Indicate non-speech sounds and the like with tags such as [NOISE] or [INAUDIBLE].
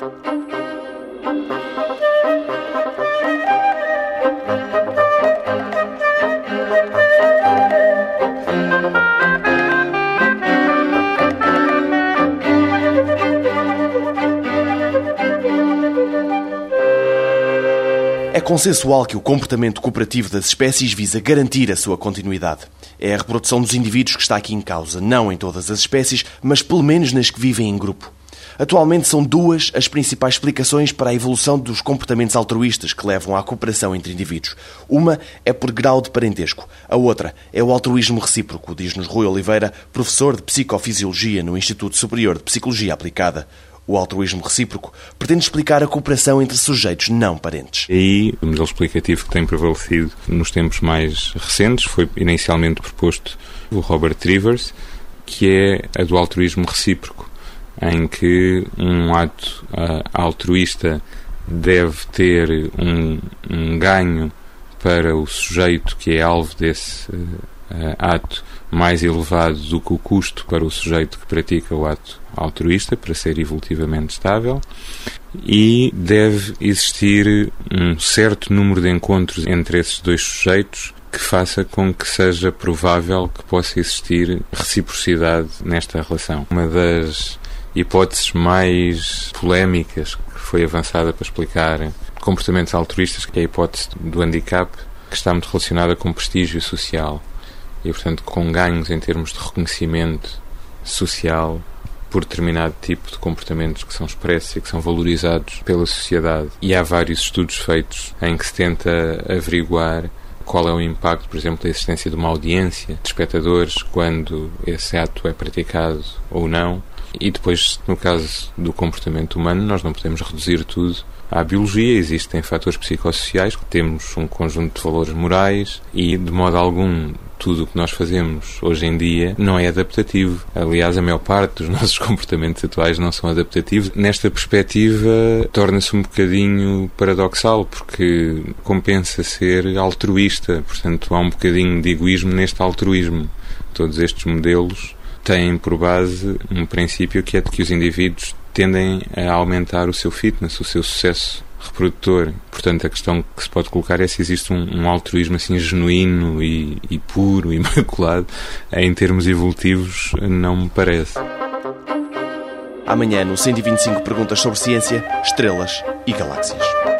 É consensual que o comportamento cooperativo das espécies visa garantir a sua continuidade. É a reprodução dos indivíduos que está aqui em causa, não em todas as espécies, mas pelo menos nas que vivem em grupo. Atualmente são duas as principais explicações para a evolução dos comportamentos altruístas que levam à cooperação entre indivíduos. Uma é por grau de parentesco, a outra é o altruísmo recíproco, diz-nos Rui Oliveira, professor de Psicofisiologia no Instituto Superior de Psicologia Aplicada. O altruísmo recíproco pretende explicar a cooperação entre sujeitos não parentes. E o modelo explicativo que tem prevalecido nos tempos mais recentes foi inicialmente proposto o Robert Rivers, que é a do altruísmo recíproco, em que um ato uh, altruísta deve ter um, um, ganho para o sujeito que é alvo desse uh, ato mais elevado do que o custo para o sujeito que pratica o ato altruísta para ser evolutivamente estável e deve existir um certo número de encontros entre esses dois sujeitos que faça com que seja provável que possa existir reciprocidade nesta relação. Uma das hipóteses mais polémicas que foi avançada para explicar comportamentos altruístas, que é a hipótese do handicap, que está muito relacionada com prestígio social e, portanto, com ganhos em termos de reconhecimento social por determinado tipo de comportamentos que são expressos e que são valorizados pela sociedade. E há vários estudos feitos em que se tenta averiguar qual é o impacto, por exemplo, da existência de uma audiência de espectadores quando esse ato é praticado ou não. E depois, no caso do comportamento humano, nós não podemos reduzir tudo à biologia, existem fatores psicossociais, temos um conjunto de valores morais e, de modo algum, tudo o que nós fazemos hoje em dia não é adaptativo. Aliás, a maior parte dos [LAUGHS] nossos comportamentos atuais não são adaptativos. Nesta perspectiva, torna-se um bocadinho paradoxal, porque compensa ser altruísta, portanto, há um bocadinho de egoísmo neste altruísmo. Todos estes modelos têm por base um princípio que é de que os indivíduos tendem a aumentar o seu fitness, o seu sucesso reprodutor. Portanto, a questão que se pode colocar é se existe um, um altruísmo assim genuíno e, e puro, [LAUGHS] imaculado, em termos evolutivos, não me parece. Amanhã, no 125 Perguntas sobre Ciência, Estrelas e Galáxias.